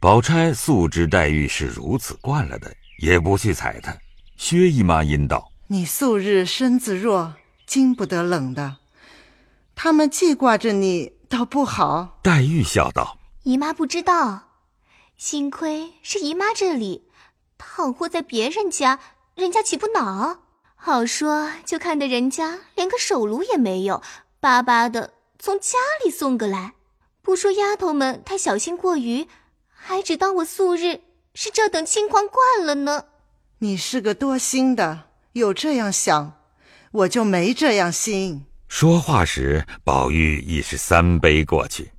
宝钗素知黛玉是如此惯了的，也不去睬她。薛姨妈阴道：“你素日身子弱，经不得冷的，他们记挂着你，倒不好。”黛玉笑道：“姨妈不知道，幸亏是姨妈这里，倘或在别人家，人家岂不恼？好说就看得人家连个手炉也没有，巴巴的从家里送个来。不说丫头们太小心过于。”还只当我素日是这等轻狂惯了呢。你是个多心的，有这样想，我就没这样心。说话时，宝玉已是三杯过去，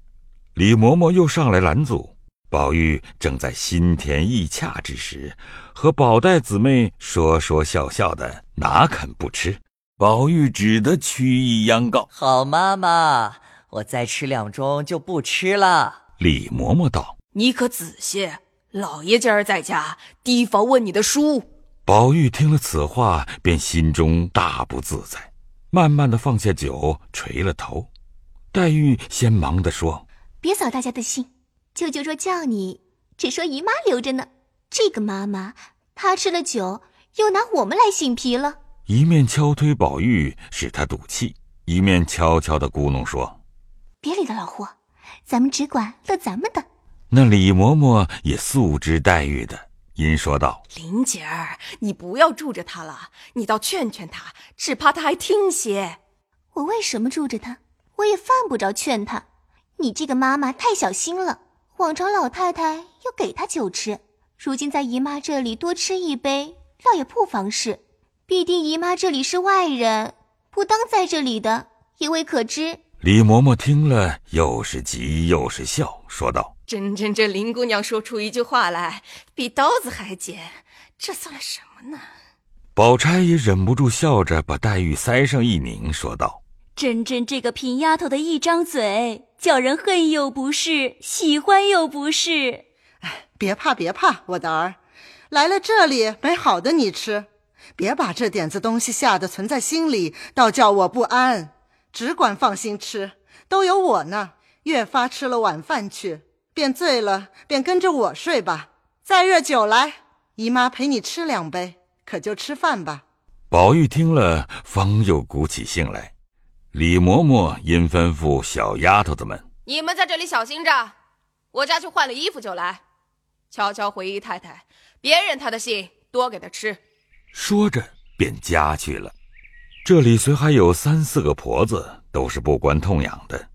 李嬷嬷又上来拦阻。宝玉正在心甜意洽之时，和宝黛姊妹说说笑笑的，哪肯不吃？宝玉只得曲意央告：“好妈妈，我再吃两盅就不吃了。”李嬷嬷道。你可仔细，老爷今儿在家，提防问你的书。宝玉听了此话，便心中大不自在，慢慢的放下酒，垂了头。黛玉先忙的说：“别扫大家的兴，舅舅若叫你，只说姨妈留着呢。这个妈妈，她吃了酒，又拿我们来醒皮了。”一面敲推宝玉，使他赌气，一面悄悄的咕哝说：“别理那老货，咱们只管乐咱们的。”那李嬷嬷也素知黛玉的，因说道：“林姐儿，你不要住着他了，你倒劝劝他，只怕他还听些。我为什么住着他？我也犯不着劝他。你这个妈妈太小心了。往常老太太又给他酒吃，如今在姨妈这里多吃一杯，倒也不妨事。必定姨妈这里是外人，不当在这里的，也未可知。”李嬷嬷听了，又是急又是笑，说道。真真这林姑娘说出一句话来，比刀子还尖，这算了什么呢？宝钗也忍不住笑着，把黛玉腮上一拧，说道：“真真这个贫丫头的一张嘴，叫人恨又不是，喜欢又不是。哎，别怕别怕，我的儿，来了这里没好的你吃，别把这点子东西吓得存在心里，倒叫我不安。只管放心吃，都有我呢。越发吃了晚饭去。”便醉了，便跟着我睡吧。再热酒来，姨妈陪你吃两杯，可就吃饭吧。宝玉听了，方又鼓起兴来。李嬷嬷因吩咐小丫头子们：“你们在这里小心着，我家去换了衣服就来。悄悄回姨太太，别忍她的信，多给她吃。”说着便家去了。这里虽还有三四个婆子，都是不关痛痒的。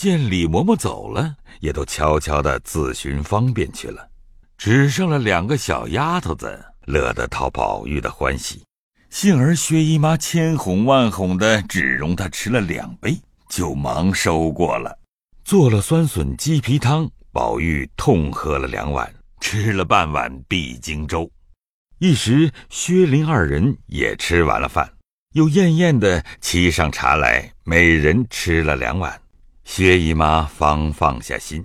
见李嬷嬷走了，也都悄悄的自寻方便去了，只剩了两个小丫头子，乐得讨宝玉的欢喜。幸而薛姨妈千哄万哄的，只容她吃了两杯，就忙收过了。做了酸笋鸡皮汤，宝玉痛喝了两碗，吃了半碗碧荆粥。一时薛林二人也吃完了饭，又艳艳的沏上茶来，每人吃了两碗。薛姨妈方放下心，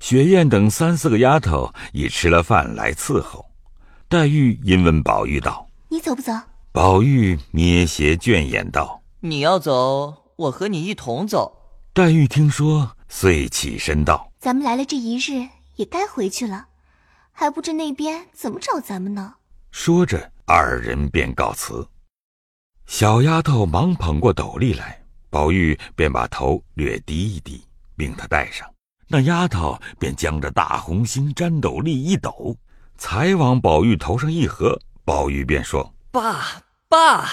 雪雁等三四个丫头已吃了饭来伺候。黛玉因问宝玉道：“你走不走？”宝玉捏斜倦眼道：“你要走，我和你一同走。”黛玉听说，遂起身道：“咱们来了这一日，也该回去了，还不知那边怎么找咱们呢。”说着，二人便告辞。小丫头忙捧过斗笠来。宝玉便把头略低一低，命他戴上。那丫头便将着大红星粘斗笠一抖，才往宝玉头上一合。宝玉便说：“爸爸，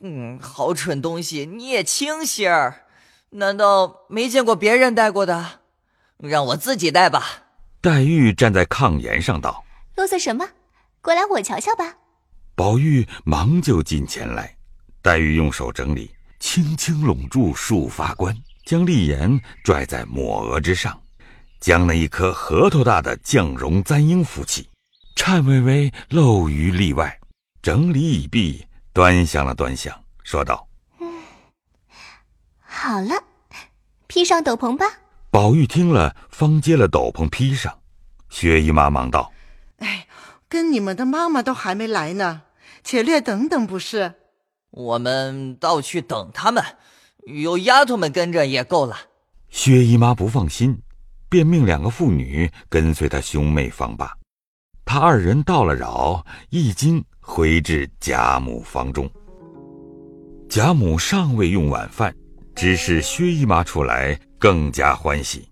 嗯，好蠢东西，你也轻些儿。难道没见过别人戴过的？让我自己戴吧。”黛玉站在炕沿上道：“啰嗦什么？过来我瞧瞧吧。”宝玉忙就近前来，黛玉用手整理。轻轻拢住束发冠，将丽颜拽在抹额之上，将那一颗核桃大的绛绒簪缨扶起，颤巍巍露于例外。整理已毕，端详了端详，说道：“嗯，好了，披上斗篷吧。”宝玉听了，方接了斗篷披上。薛姨妈忙道：“哎，跟你们的妈妈都还没来呢，且略等等，不是？”我们倒去等他们，有丫头们跟着也够了。薛姨妈不放心，便命两个妇女跟随她兄妹方罢。他二人到了饶，一经回至贾母房中。贾母尚未用晚饭，只是薛姨妈出来，更加欢喜。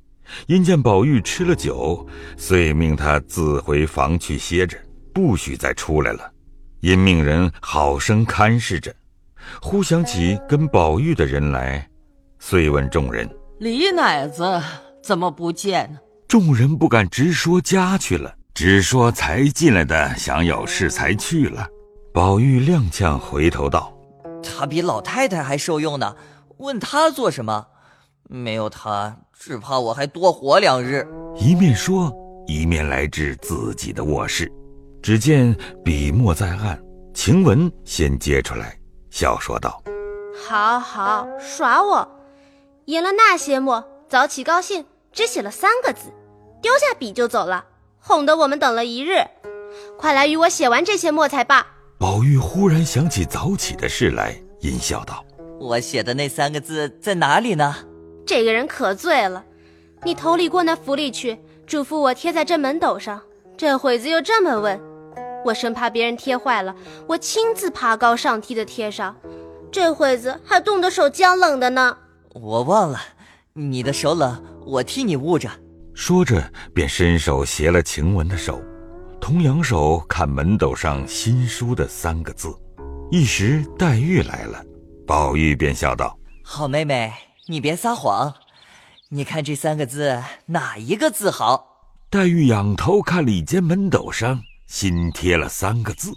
因见宝玉吃了酒，遂命他自回房去歇着，不许再出来了。因命人好生看视着。忽想起跟宝玉的人来，遂问众人：“李奶子怎么不见呢？”众人不敢直说家去了，只说才进来的，想有事才去了。宝玉踉跄回头道。他比老太太还受用呢，问他做什么？没有他，只怕我还多活两日。一面说，一面来至自己的卧室，只见笔墨在案，晴雯先接出来，笑说道：“好好耍我，演了那些墨，早起高兴，只写了三个字，丢下笔就走了，哄得我们等了一日。快来与我写完这些墨才罢。”宝玉忽然想起早起的事来，阴笑道：“我写的那三个字在哪里呢？”这个人可醉了。你头里过那府里去，嘱咐我贴在这门斗上。这会子又这么问，我生怕别人贴坏了，我亲自爬高上梯的贴上。这会子还冻得手僵冷的呢。我忘了，你的手冷，我替你捂着。说着，便伸手携了晴雯的手。同扬手看门斗上新书的三个字，一时黛玉来了，宝玉便笑道：“好妹妹，你别撒谎，你看这三个字哪一个字好？”黛玉仰头看里间门斗上新贴了三个字，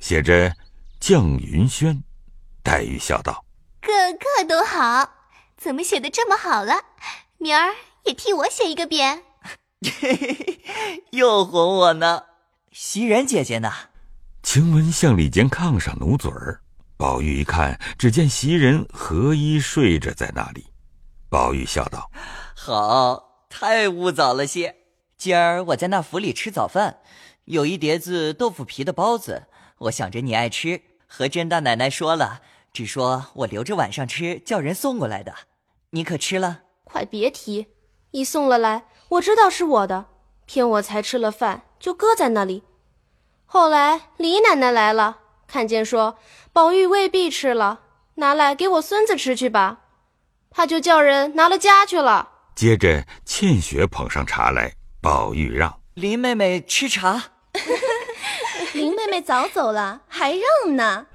写着“绛云轩”。黛玉笑道：“个个都好，怎么写的这么好了？明儿也替我写一个匾。”又哄我呢。袭人姐姐呢？晴雯向里间炕上努嘴儿。宝玉一看，只见袭人合衣睡着在那里。宝玉笑道：“好，太误早了些。今儿我在那府里吃早饭，有一碟子豆腐皮的包子，我想着你爱吃，和甄大奶奶说了，只说我留着晚上吃，叫人送过来的。你可吃了？快别提，一送了来，我知道是我的，骗我才吃了饭。”就搁在那里。后来李奶奶来了，看见说宝玉未必吃了，拿来给我孙子吃去吧。他就叫人拿了家去了。接着倩雪捧上茶来，宝玉让林妹妹吃茶。林妹妹早走了，还让呢。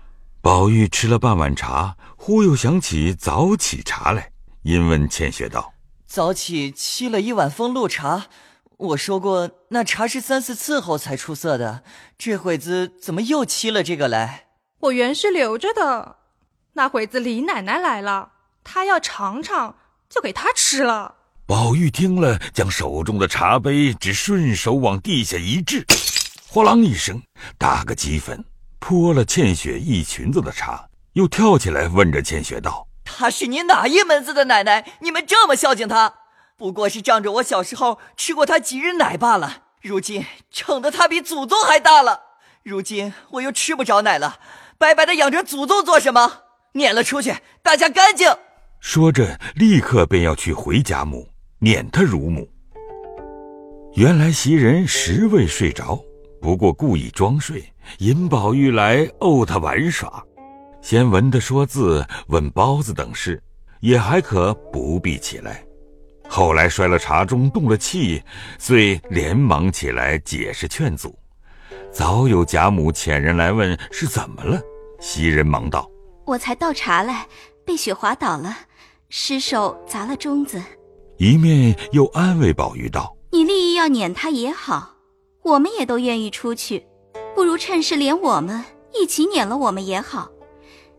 宝玉吃了半碗茶，忽又想起早起茶来，因问倩雪道：“早起沏了一碗风露茶。”我说过，那茶是三四次后才出色的。这会子怎么又沏了这个来？我原是留着的。那会子李奶奶来了，她要尝尝，就给她吃了。宝玉听了，将手中的茶杯只顺手往地下一掷，哗啷一声，打个鸡粉，泼了倩雪一裙子的茶。又跳起来问着倩雪道：“她是你哪一门子的奶奶？你们这么孝敬她？”不过是仗着我小时候吃过她几日奶罢了，如今撑得她比祖宗还大了。如今我又吃不着奶了，白白的养着祖宗做什么？撵了出去，大家干净。说着，立刻便要去回贾母，撵她乳母。原来袭人实未睡着，不过故意装睡，引宝玉来逗他玩耍，先闻他说字，问包子等事，也还可不必起来。后来摔了茶盅，动了气，遂连忙起来解释劝阻。早有贾母遣人来问是怎么了，袭人忙道：“我才倒茶来，被雪滑倒了，失手砸了盅子。”一面又安慰宝玉道：“你立意要撵他也好，我们也都愿意出去，不如趁势连我们一起撵了我们也好，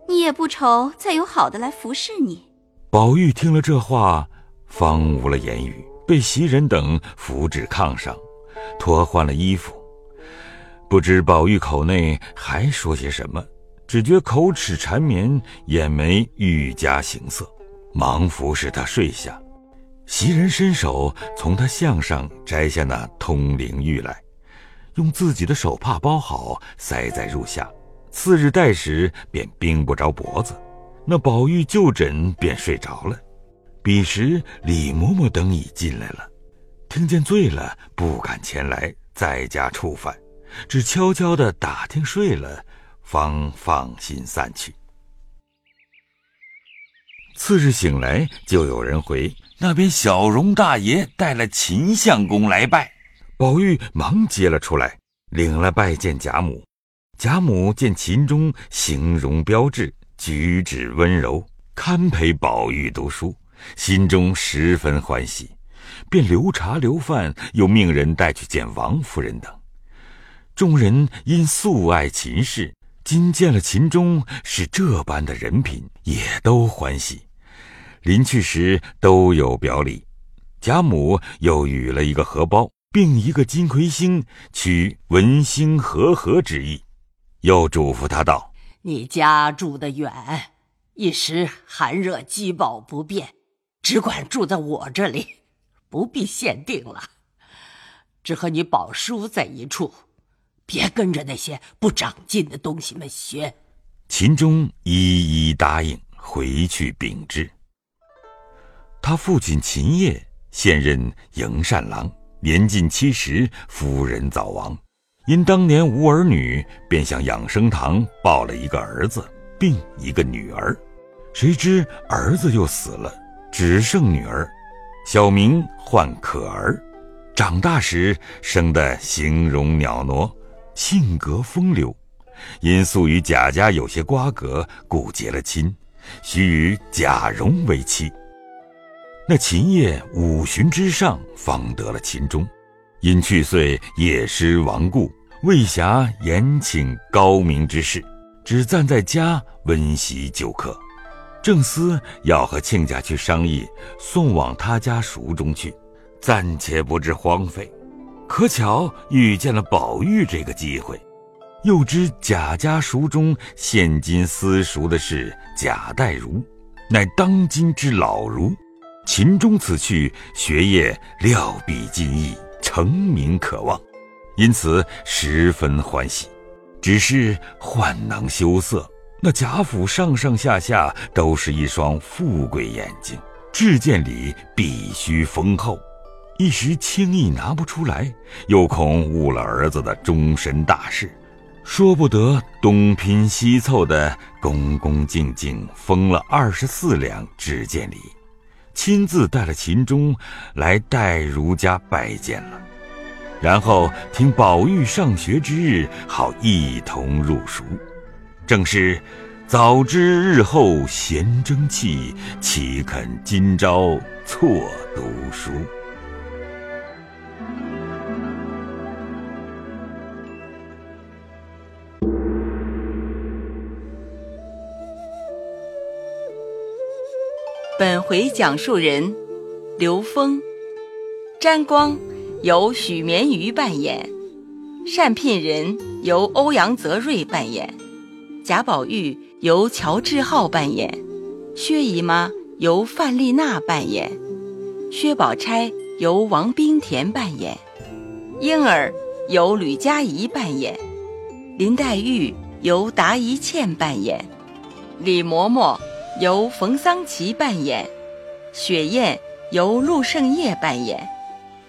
你也不愁再有好的来服侍你。”宝玉听了这话。方无了言语，被袭人等扶至炕上，脱换了衣服。不知宝玉口内还说些什么，只觉口齿缠绵，眼眉愈加形色，忙服侍他睡下。袭人伸手从他项上摘下那通灵玉来，用自己的手帕包好，塞在褥下。次日待时，便冰不着脖子，那宝玉就枕便睡着了。彼时，李嬷嬷等已进来了，听见醉了，不敢前来在家触犯，只悄悄的打听睡了，方放心散去。次日醒来，就有人回那边小荣大爷带了秦相公来拜，宝玉忙接了出来，领了拜见贾母。贾母见秦钟形容标致，举止温柔，堪陪宝玉读书，心中十分欢喜，便留茶留饭，又命人带去见王夫人等。众人因素爱秦氏，今见了秦钟是这般的人品，也都欢喜。临去时都有表礼，贾母又与了一个荷包，并一个金魁星，取文星和合之意。又嘱咐他道：“你家住得远，一时寒热饥饱不便，只管住在我这里，不必限定了。只和你宝叔在一处，别跟着那些不长进的东西们学。”秦钟一一答应，回去禀知。他父亲秦业现任营善郎，年近七十，夫人早亡。因当年无儿女，便向养生堂抱了一个儿子，并一个女儿。谁知儿子又死了，只剩女儿，小名唤可儿。长大时生得形容袅娜，性格风流。因素与贾家有些瓜葛，故结了亲，许与贾蓉为妻。那秦业五旬之上，方得了秦钟。因去岁夜失亡故，未暇延请高明之事，只暂在家温习旧课。正思要和亲家去商议，送往他家塾中去，暂且不知荒废。可巧遇见了宝玉这个机会，又知贾家塾中现今私塾的是贾代儒，乃当今之老儒。秦钟此去，学业料必尽益。成名可望，因此十分欢喜。只是患囊羞涩，那贾府上上下下都是一双富贵眼睛，至见礼必须丰厚，一时轻易拿不出来，又恐误了儿子的终身大事，说不得东拼西凑的，恭恭敬敬封了二十四两至见礼。亲自带了秦钟来戴儒家拜见了，然后听宝玉上学之日，好一同入塾。正是早知日后闲争气，岂肯今朝错读书。本回讲述人刘峰、沾光由许绵瑜扮演，单聘人由欧阳泽瑞扮演，贾宝玉由乔志浩扮演，薛姨妈由范丽娜扮演，薛宝钗由王冰田扮演，婴儿由吕佳怡扮演，林黛玉由达一茜扮演，李嬷嬷。由冯桑琪扮演，雪雁由陆胜业扮演，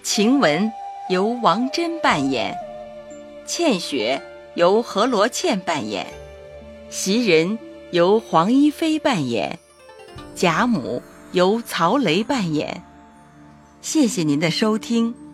晴雯由王真扮演，倩雪由何罗茜扮演，袭人由黄一飞扮演，贾母由曹雷扮演。谢谢您的收听。